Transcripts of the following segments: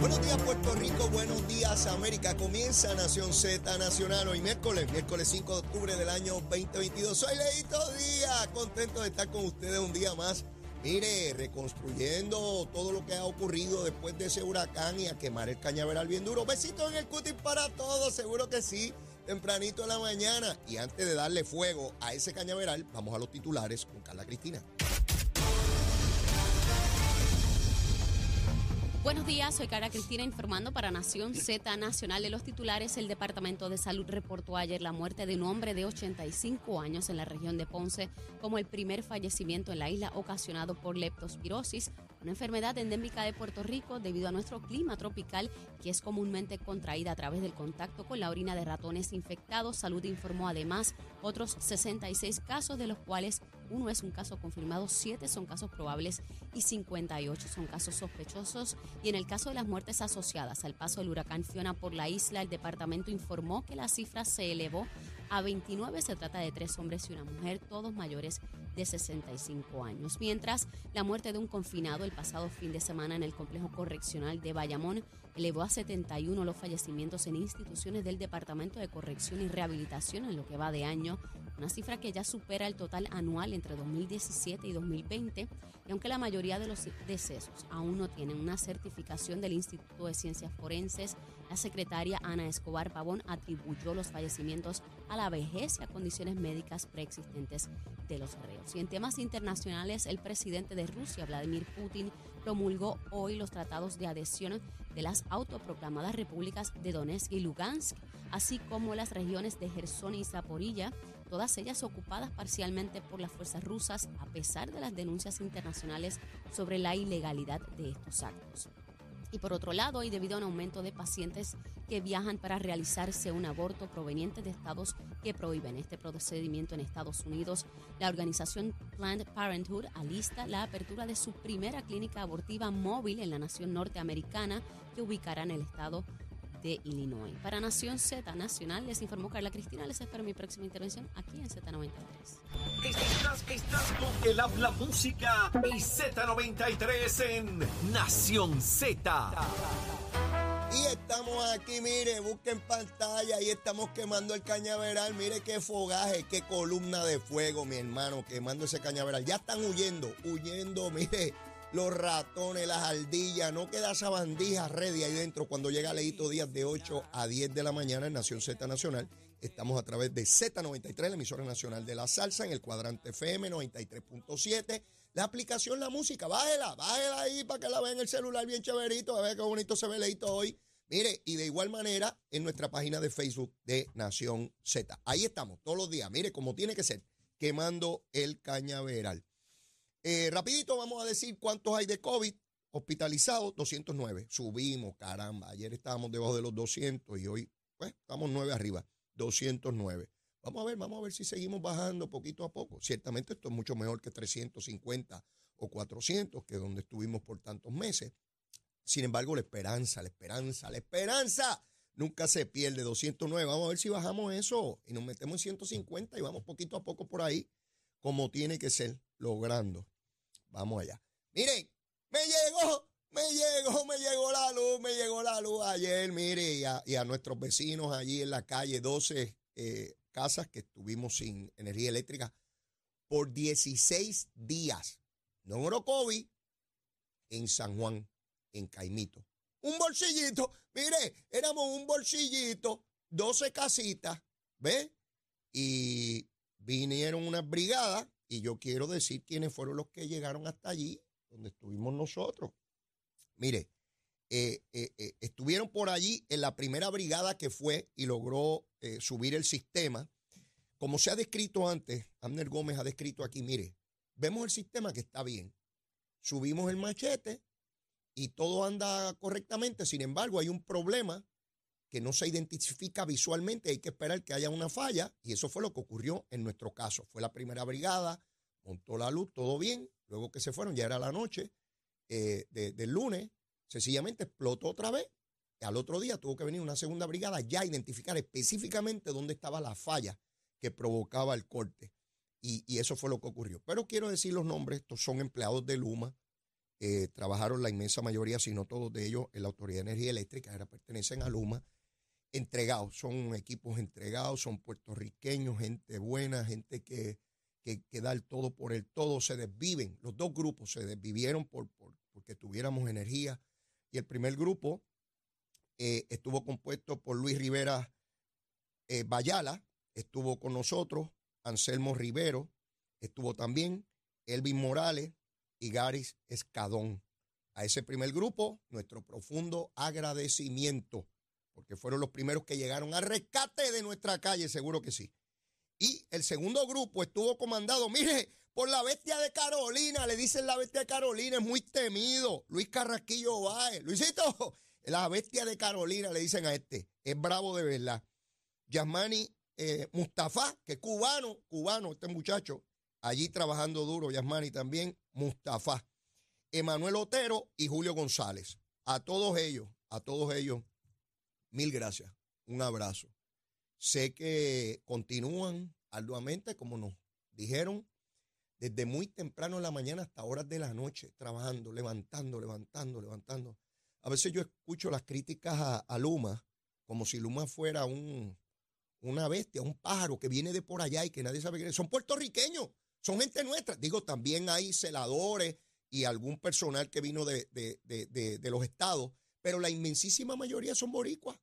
Buenos días Puerto Rico, buenos días América. Comienza Nación Z Nacional hoy miércoles, miércoles 5 de octubre del año 2022. Soy Leito Díaz, contento de estar con ustedes un día más. Mire, reconstruyendo todo lo que ha ocurrido después de ese huracán y a quemar el cañaveral bien duro. Besitos en el cutis para todos, seguro que sí, tempranito en la mañana. Y antes de darle fuego a ese cañaveral, vamos a los titulares con Carla Cristina. Buenos días, soy Cara Cristina informando para Nación Z Nacional de los titulares. El Departamento de Salud reportó ayer la muerte de un hombre de 85 años en la región de Ponce como el primer fallecimiento en la isla ocasionado por leptospirosis, una enfermedad endémica de Puerto Rico debido a nuestro clima tropical que es comúnmente contraída a través del contacto con la orina de ratones infectados. Salud informó además otros 66 casos de los cuales uno es un caso confirmado, siete son casos probables y 58 son casos sospechosos. Y en el caso de las muertes asociadas al paso del huracán Fiona por la isla, el departamento informó que la cifra se elevó a 29. Se trata de tres hombres y una mujer, todos mayores de 65 años. Mientras la muerte de un confinado el pasado fin de semana en el complejo correccional de Bayamón elevó a 71 los fallecimientos en instituciones del Departamento de Corrección y Rehabilitación en lo que va de año, una cifra que ya supera el total anual entre 2017 y 2020. Y aunque la mayoría de los decesos aún no tienen una certificación del Instituto de Ciencias Forenses, la secretaria Ana Escobar Pavón atribuyó los fallecimientos a la vejez y a condiciones médicas preexistentes de los reos. Y en temas internacionales, el presidente de Rusia, Vladimir Putin, promulgó hoy los tratados de adhesión de las autoproclamadas repúblicas de Donetsk y Lugansk, así como las regiones de Gerson y Zaporilla, todas ellas ocupadas parcialmente por las fuerzas rusas, a pesar de las denuncias internacionales sobre la ilegalidad de estos actos. Y por otro lado, y debido a un aumento de pacientes que viajan para realizarse un aborto proveniente de estados que prohíben este procedimiento en Estados Unidos, la organización Planned Parenthood alista la apertura de su primera clínica abortiva móvil en la nación norteamericana que ubicará en el estado de Illinois. Para Nación Z Nacional, les informó Carla Cristina. Les espero mi próxima intervención aquí en Z93. Estás, estás con el habla música y Z93 en Nación Z. Y estamos aquí, mire, busquen pantalla, ahí estamos quemando el cañaveral, mire qué fogaje, qué columna de fuego, mi hermano, quemando ese cañaveral. Ya están huyendo, huyendo, mire, los ratones, las ardillas, no queda esa bandija ready ahí dentro cuando llega Leito Díaz de 8 a 10 de la mañana en Nación Z Nacional. Estamos a través de Z93, la emisora nacional de la salsa, en el cuadrante FM 93.7. La aplicación La Música, bájela, bájela ahí para que la vean en el celular bien chéverito, a ver qué bonito se ve Leito hoy. Mire, y de igual manera en nuestra página de Facebook de Nación Z. Ahí estamos todos los días, mire, como tiene que ser, quemando el cañaveral. Eh, rapidito vamos a decir cuántos hay de COVID hospitalizados, 209. Subimos, caramba, ayer estábamos debajo de los 200 y hoy, pues, estamos 9 arriba, 209. Vamos a ver, vamos a ver si seguimos bajando poquito a poco. Ciertamente esto es mucho mejor que 350 o 400, que es donde estuvimos por tantos meses. Sin embargo, la esperanza, la esperanza, la esperanza nunca se pierde. 209, vamos a ver si bajamos eso y nos metemos en 150 y vamos poquito a poco por ahí, como tiene que ser, logrando. Vamos allá. Miren, me llegó, me llegó, me llegó la luz, me llegó la luz ayer, mire, y a, nuestros vecinos allí en la calle, 12 eh, casas que estuvimos sin energía eléctrica por 16 días. No en Orocovi, en San Juan, en Caimito. Un bolsillito, mire, éramos un bolsillito, 12 casitas, ¿ve? Y vinieron unas brigadas, y yo quiero decir quiénes fueron los que llegaron hasta allí, donde estuvimos nosotros. Mire, eh, eh, eh, estuvieron por allí en la primera brigada que fue y logró subir el sistema. Como se ha descrito antes, Abner Gómez ha descrito aquí, mire, vemos el sistema que está bien. Subimos el machete y todo anda correctamente. Sin embargo, hay un problema que no se identifica visualmente. Hay que esperar que haya una falla y eso fue lo que ocurrió en nuestro caso. Fue la primera brigada, montó la luz, todo bien. Luego que se fueron, ya era la noche eh, de- del lunes, sencillamente explotó otra vez. Al otro día tuvo que venir una segunda brigada ya a identificar específicamente dónde estaba la falla que provocaba el corte. Y, y eso fue lo que ocurrió. Pero quiero decir los nombres, estos son empleados de Luma, eh, trabajaron la inmensa mayoría, si no todos de ellos, en la Autoridad de Energía Eléctrica, ahora pertenecen a Luma, entregados, son equipos entregados, son puertorriqueños, gente buena, gente que, que, da el todo por el todo, se desviven, los dos grupos se desvivieron por, por porque tuviéramos energía. Y el primer grupo eh, estuvo compuesto por Luis Rivera eh, Bayala, estuvo con nosotros, Anselmo Rivero, estuvo también Elvin Morales, y Garis Escadón. A ese primer grupo, nuestro profundo agradecimiento, porque fueron los primeros que llegaron al rescate de nuestra calle, seguro que sí. Y el segundo grupo estuvo comandado, mire, por la bestia de Carolina, le dicen la bestia de Carolina, es muy temido, Luis Carrasquillo Báez. Luisito, la bestia de Carolina, le dicen a este, es bravo de verdad. Yasmani eh, Mustafa, que es cubano, cubano, este muchacho, allí trabajando duro, Yasmani también, Mustafa, Emanuel Otero y Julio González. A todos ellos, a todos ellos, mil gracias. Un abrazo. Sé que continúan arduamente, como nos dijeron, desde muy temprano en la mañana hasta horas de la noche, trabajando, levantando, levantando, levantando. A veces yo escucho las críticas a, Luma como si Luma fuera un, una bestia, un pájaro que viene de por allá y que nadie sabe quién. Son puertorriqueños. Son gente nuestra. Digo, también hay celadores y algún personal que vino de, los estados, pero la inmensísima mayoría son boricuas,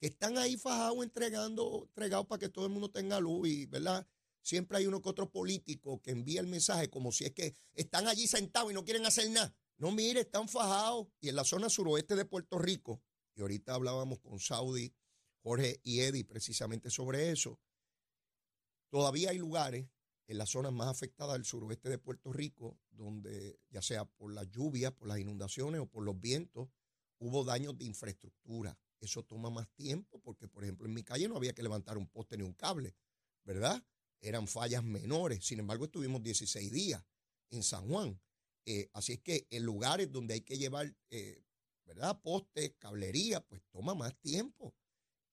que están ahí fajados entregando, entregados para que todo el mundo tenga luz y, ¿verdad? Siempre hay uno que otro político que envía el mensaje como si es que están allí sentados y no quieren hacer nada. No, mire, están fajados. Y en la zona suroeste de Puerto Rico, y ahorita hablábamos con Saudi, Jorge y Eddie precisamente sobre eso, todavía hay lugares en las zonas más afectadas del suroeste de Puerto Rico, donde ya sea por las lluvias, por las inundaciones o por los vientos, hubo daños de infraestructura. Eso toma más tiempo porque, por ejemplo, en mi calle no había que levantar un poste ni un cable, ¿verdad? Eran fallas menores. Sin embargo, estuvimos 16 días en San Juan. Eh, así es que en lugares donde hay que llevar, eh, ¿verdad? Postes, cablería, pues toma más tiempo.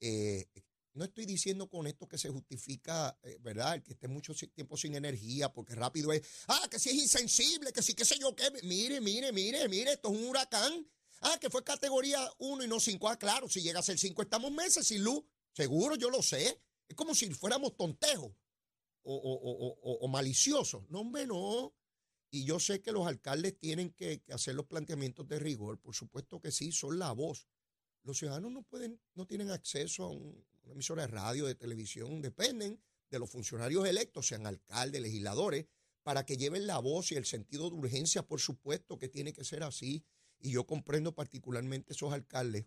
Eh, no estoy diciendo con esto que se justifica, eh, ¿verdad? El que esté mucho tiempo sin energía, porque rápido es, ah, que si es insensible, que si qué sé yo qué. Mire, mire, mire, mire, esto es un huracán. Ah, que fue categoría 1 y no 5. Ah, claro, si llega a ser 5 estamos meses sin luz. Seguro, yo lo sé. Es como si fuéramos tontejos o, maliciosos. No, hombre, no. Y yo sé que los alcaldes tienen que, que hacer los planteamientos de rigor. Por supuesto que sí, son la voz. Los ciudadanos no pueden, no tienen acceso a un, una emisora de radio, de televisión, dependen de los funcionarios electos, sean alcaldes, legisladores, para que lleven la voz y el sentido de urgencia, por supuesto que tiene que ser así. Y yo comprendo particularmente esos alcaldes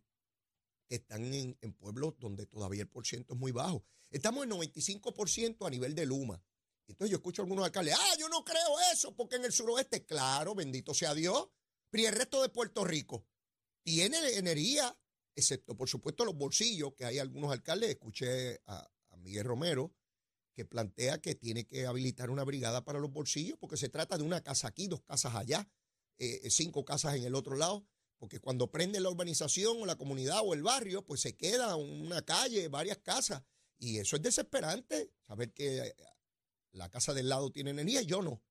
que están en, pueblos donde todavía el porciento es muy bajo. Estamos en 95% a nivel de Luma. Entonces yo escucho a algunos alcaldes, ah, yo no creo eso, porque en el suroeste, claro, bendito sea Dios, pero el resto de Puerto Rico tiene energía excepto por supuesto los bolsillos, que hay algunos alcaldes, escuché a, Miguel Romero, que plantea que tiene que habilitar una brigada para los bolsillos, porque se trata de una casa aquí, dos casas allá, eh, cinco casas en el otro lado, porque cuando prende la urbanización o la comunidad o el barrio, pues se queda una calle, varias casas, y eso es desesperante, saber que eh, la casa del lado tiene energía y yo no.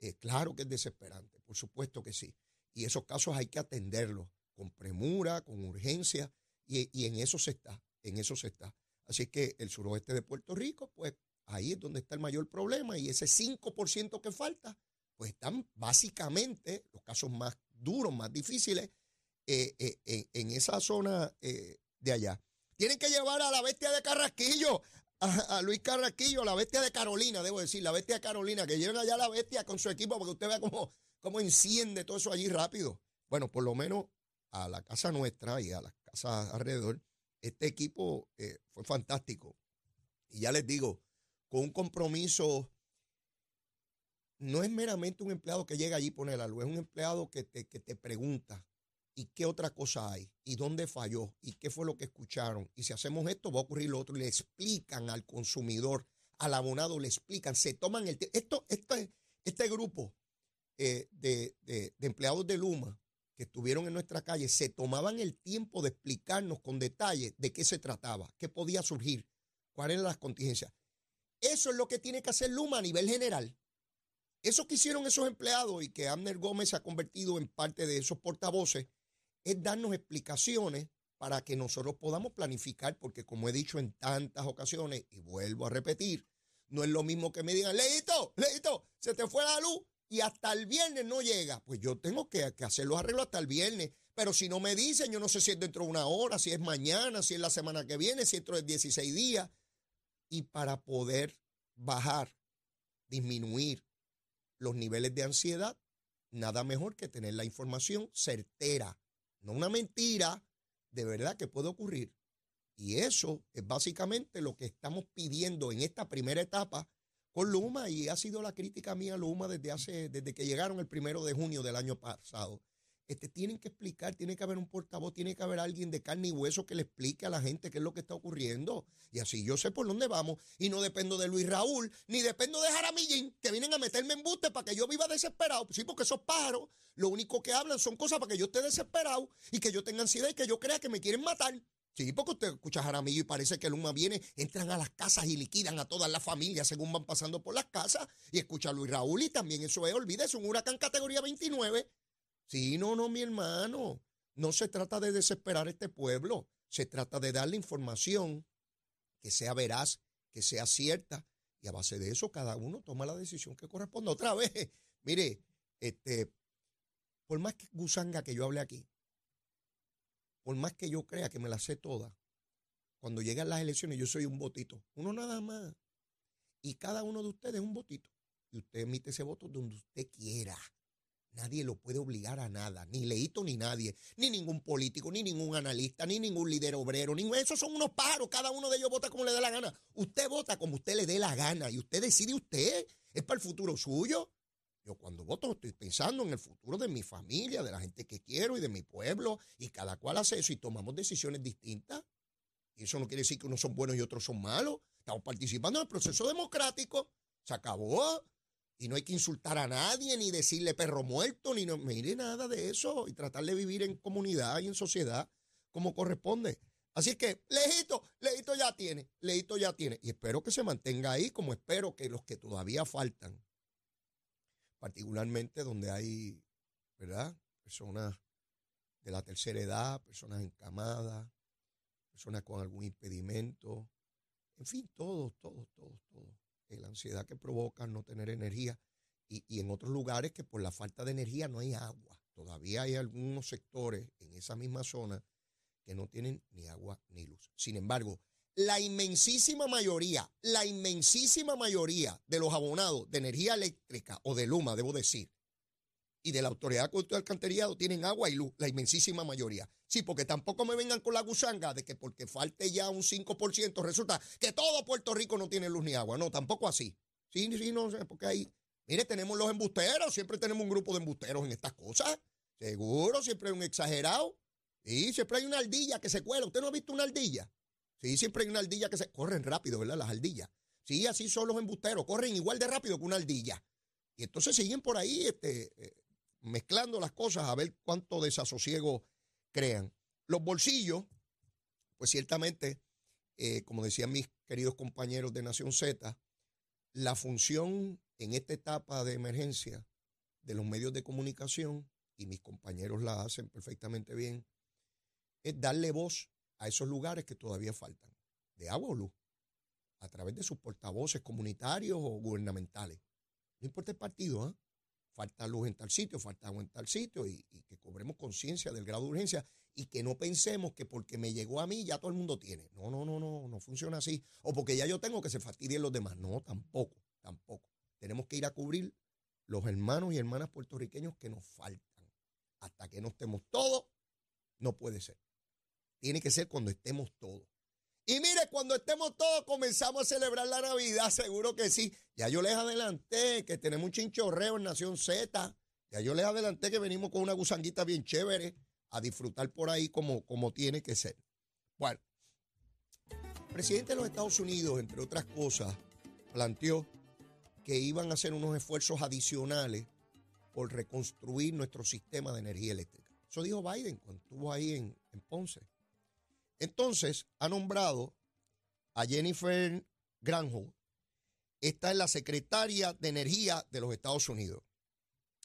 Eh, claro que es desesperante, por supuesto que sí. Y esos casos hay que atenderlos con premura, con urgencia, y, en eso se está, en eso se está. Así que el suroeste de Puerto Rico, pues ahí es donde está el mayor problema, y ese 5% que falta, pues están básicamente los casos más duros, más difíciles, eh, eh, en esa zona eh, de allá. Tienen que llevar a la bestia de Carrasquillo, a, Luis Carrasquillo, la bestia de Carolina, debo decir, la bestia de Carolina, que lleven allá la bestia con su equipo, porque usted vea cómo, cómo enciende todo eso allí rápido. Bueno, por lo menos a la casa nuestra y a las casas alrededor, este equipo fue fantástico. Y ya les digo, con un compromiso, no es meramente un empleado que llega allí y pone la luz, es un empleado que te, que te pregunta, ¿y qué otra cosa hay? ¿Y dónde falló? ¿Y qué fue lo que escucharon? Y si hacemos esto, va a ocurrir lo otro. Y le explican al consumidor, al abonado, le explican, se toman el. Esto, este, este grupo eh, de, de, de empleados de Luma, que estuvieron en nuestra calle se tomaban el tiempo de explicarnos con detalle de qué se trataba, qué podía surgir, cuáles eran las contingencias. Eso es lo que tiene que hacer Luma a nivel general. Eso que hicieron esos empleados y que Abner Gómez se ha convertido en parte de esos portavoces es darnos explicaciones para que nosotros podamos planificar, porque como he dicho en tantas ocasiones, y vuelvo a repetir, no es lo mismo que me digan, Leito, Leito, se te fue la luz y hasta el viernes no llega. Pues yo tengo que, que hacer los arreglos hasta el viernes. Pero si no me dicen, yo no sé si es dentro de una hora, si es mañana, si es la semana que viene, si es dentro de 16 días. Y para poder bajar, disminuir los niveles de ansiedad, nada mejor que tener la información certera, no una mentira, de verdad que puede ocurrir. Y eso es básicamente lo que estamos pidiendo en esta primera etapa con Luma y ha sido la crítica mía a Luma desde hace desde que llegaron el primero de junio del año pasado. Este, tienen que explicar, tiene que haber un portavoz, tiene que haber alguien de carne y hueso que le explique a la gente qué es lo que está ocurriendo. Y así yo sé por dónde vamos. Y no dependo de Luis Raúl, ni dependo de Jaramillín, que vienen a meterme en buste para que yo viva desesperado. Sí, porque esos pájaros lo único que hablan son cosas para que yo esté desesperado y que yo tenga ansiedad y que yo crea que me quieren matar. Sí, porque usted escucha a Jaramillo y parece que Luma viene, entran a las casas y liquidan a todas las familias según van pasando por las casas. Y escucha a Luis Raúl y también eso es, olvídese, un huracán categoría 29 Sí, no, no, mi hermano. No se trata de desesperar a este pueblo. Se trata de darle información que sea veraz, que sea cierta. Y a base de eso, cada uno toma la decisión que corresponda. Otra vez, mire, este, por más que gusanga que yo hable aquí, por más que yo crea que me la sé toda, cuando llegan las elecciones yo soy un votito, uno nada más. Y cada uno de ustedes es un votito. Y usted emite ese voto donde usted quiera. Nadie lo puede obligar a nada, ni Leito ni nadie, ni ningún político, ni ningún analista, ni ningún líder obrero, ni esos son unos pájaros, cada uno de ellos vota como le dé la gana. Usted vota como usted le dé la gana y usted decide usted, es para el futuro suyo. Yo cuando voto estoy pensando en el futuro de mi familia, de la gente que quiero y de mi pueblo, y cada cual hace eso y tomamos decisiones distintas. Y eso no quiere decir que unos son buenos y otros son malos. Estamos participando en el proceso democrático. Se acabó. Y no hay que insultar a nadie, ni decirle perro muerto, ni no, mire nada de eso. Y tratar de vivir en comunidad y en sociedad como corresponde. Así que, lejito, lejito ya tiene, lejito ya tiene. Y espero que se mantenga ahí, como espero que los que todavía faltan, particularmente donde hay, ¿verdad? Personas de la tercera edad, personas encamadas, personas con algún impedimento, en fin, todos, todos, todos, todos la ansiedad que provoca no tener energía y, y, en otros lugares que por la falta de energía no hay agua. Todavía hay algunos sectores en esa misma zona que no tienen ni agua ni luz. Sin embargo, la inmensísima mayoría, la inmensísima mayoría de los abonados de energía eléctrica o de Luma, debo decir, y de la Autoridad de Alcantarillado tienen agua y luz, la inmensísima mayoría. Sí, porque tampoco me vengan con la gusanga de que porque falte ya un 5% resulta que todo Puerto Rico no tiene luz ni agua. No, tampoco así. Sí, sí, no, porque ahí, mire, tenemos los embusteros, siempre tenemos un grupo de embusteros en estas cosas. Seguro, siempre hay un exagerado. Sí, siempre hay una ardilla que se cuela. ¿Usted no ha visto una ardilla? Sí, siempre hay una ardilla que se... Corren rápido, ¿verdad? Las ardillas. Sí, así son los embusteros. Corren igual de rápido que una ardilla. Y entonces siguen por ahí este, eh, mezclando las cosas a ver cuánto desasosiego crean. Los bolsillos, pues ciertamente, eh, como decían mis queridos compañeros de Nación Z, la función en esta etapa de emergencia de los medios de comunicación, y mis compañeros la hacen perfectamente bien, es darle voz a esos lugares que todavía faltan, de agua o luz, a través de sus portavoces comunitarios o gubernamentales. No importa el partido, ¿eh? Falta luz en tal sitio, falta agua en tal sitio y, que cobremos conciencia del grado de urgencia y que no pensemos que porque me llegó a mí ya todo el mundo tiene. No, no, no, no, no funciona así. O porque ya yo tengo que se fastidien los demás. No, tampoco, tampoco. Tenemos que ir a cubrir los hermanos y hermanas puertorriqueños que nos faltan. Hasta que no estemos todos, no puede ser. Tiene que ser cuando estemos todos. Y mire, cuando estemos todos, comenzamos a celebrar la Navidad, seguro que sí. Ya yo les adelanté que tenemos un chinchorreo en Nación Z. Ya yo les adelanté que venimos con una gusanguita bien chévere a disfrutar por ahí como, como tiene que ser. Bueno, el presidente de los Estados Unidos, entre otras cosas, planteó que iban a hacer unos esfuerzos adicionales por reconstruir nuestro sistema de energía eléctrica. Eso dijo Biden cuando estuvo ahí en, en Ponce. Entonces, ha nombrado a Jennifer Granholm, Esta es la secretaria de Energía de los Estados Unidos.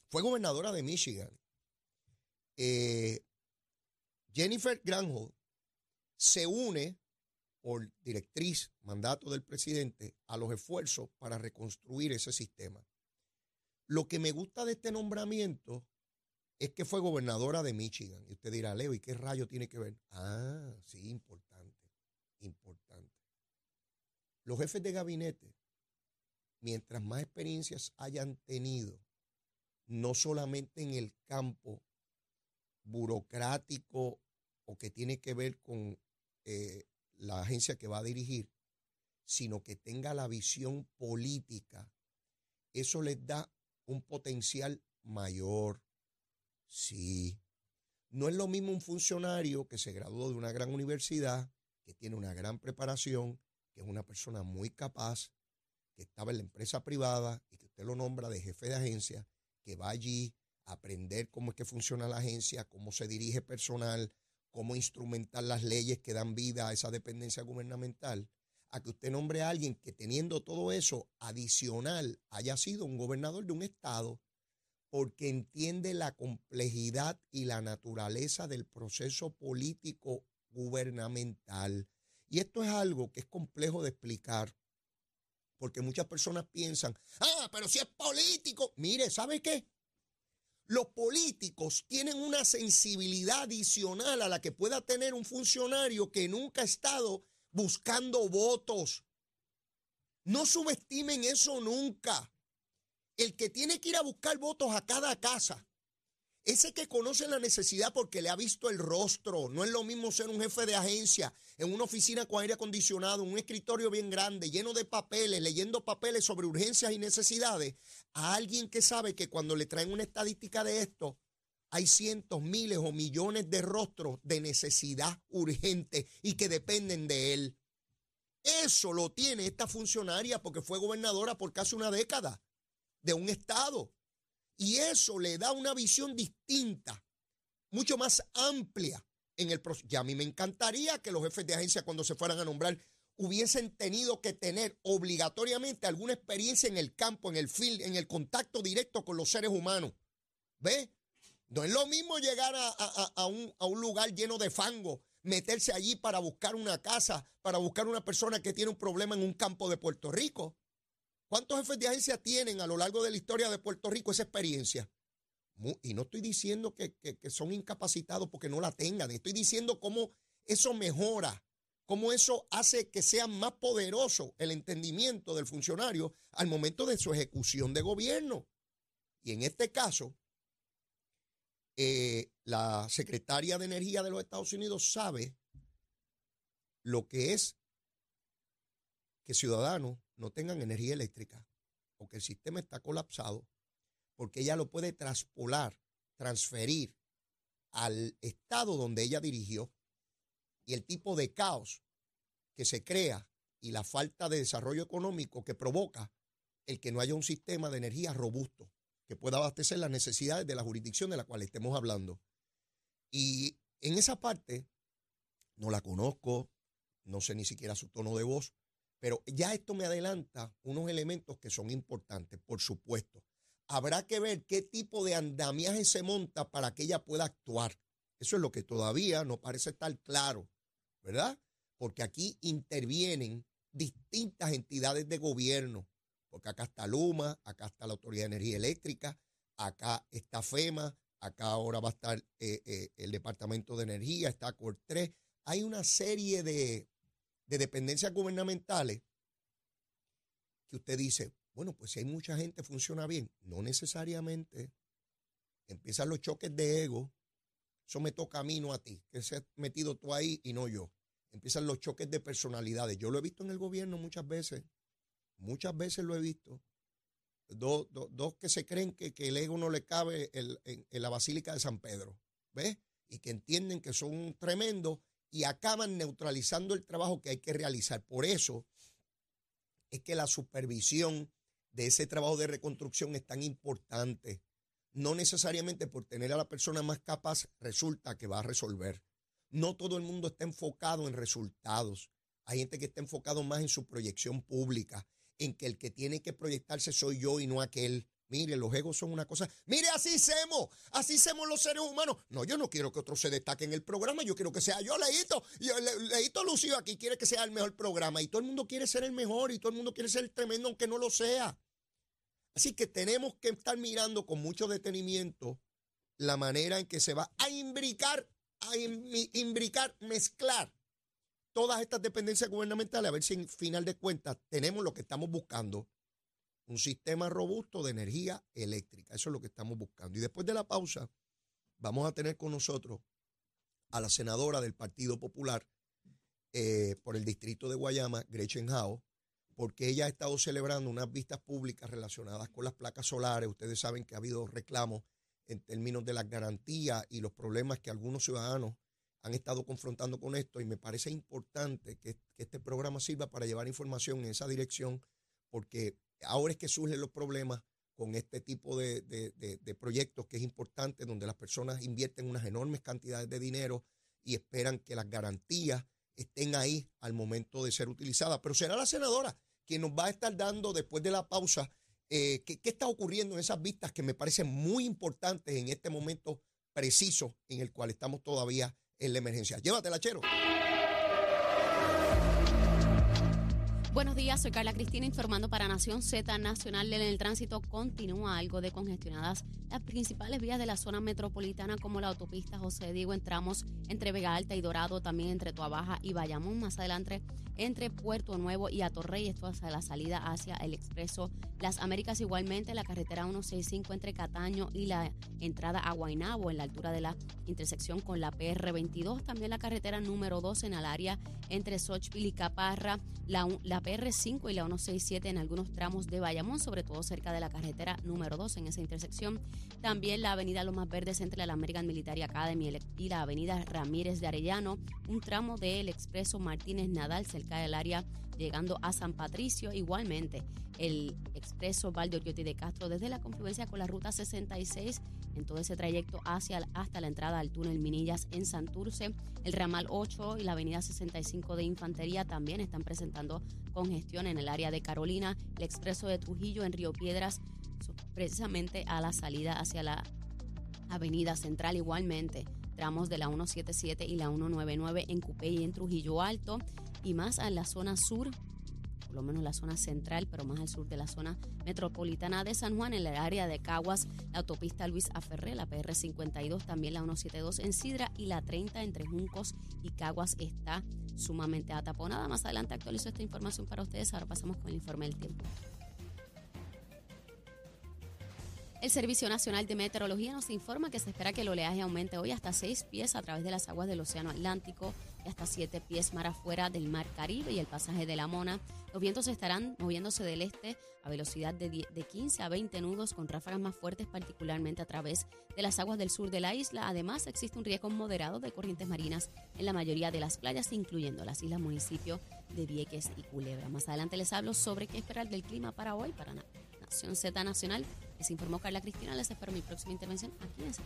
Fue gobernadora de Michigan. Eh, Jennifer Granholm se une por directriz, mandato del presidente, a los esfuerzos para reconstruir ese sistema. Lo que me gusta de este nombramiento es que fue gobernadora de Michigan. Y usted dirá, Leo, ¿y qué rayo tiene que ver? Ah, sí, importante, importante. Los jefes de gabinete, mientras más experiencias hayan tenido, no solamente en el campo burocrático o que tiene que ver con eh, la agencia que va a dirigir, sino que tenga la visión política, eso les da un potencial mayor. Sí. No es lo mismo un funcionario que se graduó de una gran universidad, que tiene una gran preparación, que es una persona muy capaz, que estaba en la empresa privada y que usted lo nombra de jefe de agencia, que va allí a aprender cómo es que funciona la agencia, cómo se dirige personal, cómo instrumentar las leyes que dan vida a esa dependencia gubernamental, a que usted nombre a alguien que teniendo todo eso adicional haya sido un gobernador de un estado, porque entiende la complejidad y la naturaleza del proceso político gubernamental. Y esto es algo que es complejo de explicar, porque muchas personas piensan, ah, pero si es político, mire, ¿sabe qué? Los políticos tienen una sensibilidad adicional a la que pueda tener un funcionario que nunca ha estado buscando votos. No subestimen eso nunca. El que tiene que ir a buscar votos a cada casa ese que conoce la necesidad porque le ha visto el rostro. No es lo mismo ser un jefe de agencia en una oficina con aire acondicionado, un escritorio bien grande, lleno de papeles, leyendo papeles sobre urgencias y necesidades, a alguien que sabe que cuando le traen una estadística de esto, hay cientos, miles o millones de rostros de necesidad urgente y que dependen de él. Eso lo tiene esta funcionaria porque fue gobernadora por casi una década de un estado. Y eso le da una visión distinta, mucho más amplia en el proceso. Ya a mí me encantaría que los jefes de agencia cuando se fueran a nombrar hubiesen tenido que tener obligatoriamente alguna experiencia en el campo, en el field, en el contacto directo con los seres humanos. ¿Ve? No es lo mismo llegar a, un, a un lugar lleno de fango, meterse allí para buscar una casa, para buscar una persona que tiene un problema en un campo de Puerto Rico. ¿Cuántos jefes de agencia tienen a lo largo de la historia de Puerto Rico esa experiencia? Y no estoy diciendo que, son incapacitados porque no la tengan, estoy diciendo cómo eso mejora, cómo eso hace que sea más poderoso el entendimiento del funcionario al momento de su ejecución de gobierno. Y en este caso, eh, la secretaria de Energía de los Estados Unidos sabe lo que es que ciudadanos no tengan energía eléctrica o que el sistema está colapsado, porque ella lo puede traspolar, transferir al estado donde ella dirigió y el tipo de caos que se crea y la falta de desarrollo económico que provoca el que no haya un sistema de energía robusto que pueda abastecer las necesidades de la jurisdicción de la cual estemos hablando. Y en esa parte no la conozco, no sé ni siquiera su tono de voz, pero ya esto me adelanta unos elementos que son importantes, por supuesto. Habrá que ver qué tipo de andamiaje se monta para que ella pueda actuar. Eso es lo que todavía no parece estar claro, ¿verdad? Porque aquí intervienen distintas entidades de gobierno, porque acá está Luma, acá está la Autoridad de Energía Eléctrica, acá está FEMA, acá ahora va a estar eh, eh, el Departamento de Energía, está COR3. Hay una serie de, de dependencias gubernamentales que usted dice, bueno, pues si hay mucha gente funciona bien. No necesariamente. Empiezan los choques de ego. Eso me toca a mí, no a ti. Que se has metido tú ahí y no yo. Empiezan los choques de personalidades. Yo lo he visto en el gobierno muchas veces. Muchas veces lo he visto. Dos, que se creen que, el ego no le cabe en, en, la Basílica de San Pedro. ¿Ves? Y que entienden que son tremendos y acaban neutralizando el trabajo que hay que realizar. Por eso es que la supervisión de ese trabajo de reconstrucción es tan importante. No necesariamente por tener a la persona más capaz resulta que va a resolver. No todo el mundo está enfocado en resultados. Hay gente que está enfocado más en su proyección pública, en que el que tiene que proyectarse soy yo y no aquel. Mire, los egos son una cosa. Mire, así hacemos, así hacemos los seres humanos. No, yo no quiero que otro se destaque en el programa, yo quiero que sea yo, Leito. Y Leito Lucio aquí quiere que sea el mejor programa y todo el mundo quiere ser el mejor y todo el mundo quiere ser el tremendo aunque no lo sea. Así que tenemos que estar mirando con mucho detenimiento la manera en que se va a imbricar, a imbricar, mezclar todas estas dependencias gubernamentales, a ver si en final de cuentas tenemos lo que estamos buscando, un sistema robusto de energía eléctrica. Eso es lo que estamos buscando. Y después de la pausa, vamos a tener con nosotros a la senadora del Partido Popular eh, por el distrito de Guayama, Gretchen Howe, porque ella ha estado celebrando unas vistas públicas relacionadas con las placas solares. Ustedes saben que ha habido reclamos en términos de las garantías y los problemas que algunos ciudadanos han estado confrontando con esto y me parece importante que, este programa sirva para llevar información en esa dirección porque ahora es que surgen los problemas con este tipo de, de, proyectos que es importante, donde las personas invierten unas enormes cantidades de dinero y esperan que las garantías estén ahí al momento de ser utilizadas. Pero será la senadora quien nos va a estar dando después de la pausa eh, ¿qué, está ocurriendo en esas vistas que me parecen muy importantes en este momento preciso en el cual estamos todavía en la emergencia. Llévatela, Chero. Buenos días, soy Carla Cristina informando para Nación Z Nacional. En el tránsito continúa algo de congestionadas las principales vías de la zona metropolitana como la autopista José Diego entramos entre Vega Alta y Dorado, también entre Tuabaja y Bayamón, más adelante entre Puerto Nuevo y Atorrey, esto hacia la salida hacia el Expreso Las Américas igualmente, la carretera 165 entre Cataño y la entrada a Guaynabo en la altura de la intersección con la PR22, también la carretera número 2 en el área entre Sochville y Caparra, la, la PR5 y la 167 en algunos tramos de Bayamón, sobre todo cerca de la carretera número 2 en esa intersección. También la avenida Lomas Verdes entre la American Military Academy y la avenida Ramírez de Arellano, un tramo del expreso Martínez Nadal cerca del área llegando a San Patricio. Igualmente, el expreso Oriotti de Castro desde la confluencia con la ruta 66 en todo ese trayecto hacia hasta la entrada al túnel Minillas en Santurce. El ramal 8 y la avenida 65 de Infantería también están presentando congestión en el área de Carolina. El expreso de Trujillo en Río Piedras, precisamente a la salida hacia la avenida Central igualmente. Tramos de la 177 y la 199 en Cupé y en Trujillo Alto y más en la zona sur por lo menos la zona central, pero más al sur de la zona metropolitana de San Juan, en el área de Caguas, la autopista Luis Aferré, la PR52, también la 172 en Sidra y la 30 entre Juncos y Caguas está sumamente ataponada. Más adelante actualizo esta información para ustedes. Ahora pasamos con el informe del tiempo. El Servicio Nacional de Meteorología nos informa que se espera que el oleaje aumente hoy hasta 6 pies a través de las aguas del Océano Atlántico hasta 7 pies mar afuera del Mar Caribe y el pasaje de la Mona. Los vientos estarán moviéndose del este a velocidad de, de 15 a 20 nudos con ráfagas más fuertes, particularmente a través de las aguas del sur de la isla. Además, existe un riesgo moderado de corrientes marinas en la mayoría de las playas, incluyendo las islas municipios de Vieques y Culebra. Más adelante les hablo sobre qué esperar del clima para hoy, para Nación Z Nacional. Les informó Carla Cristina. Les espero mi próxima intervención aquí en Z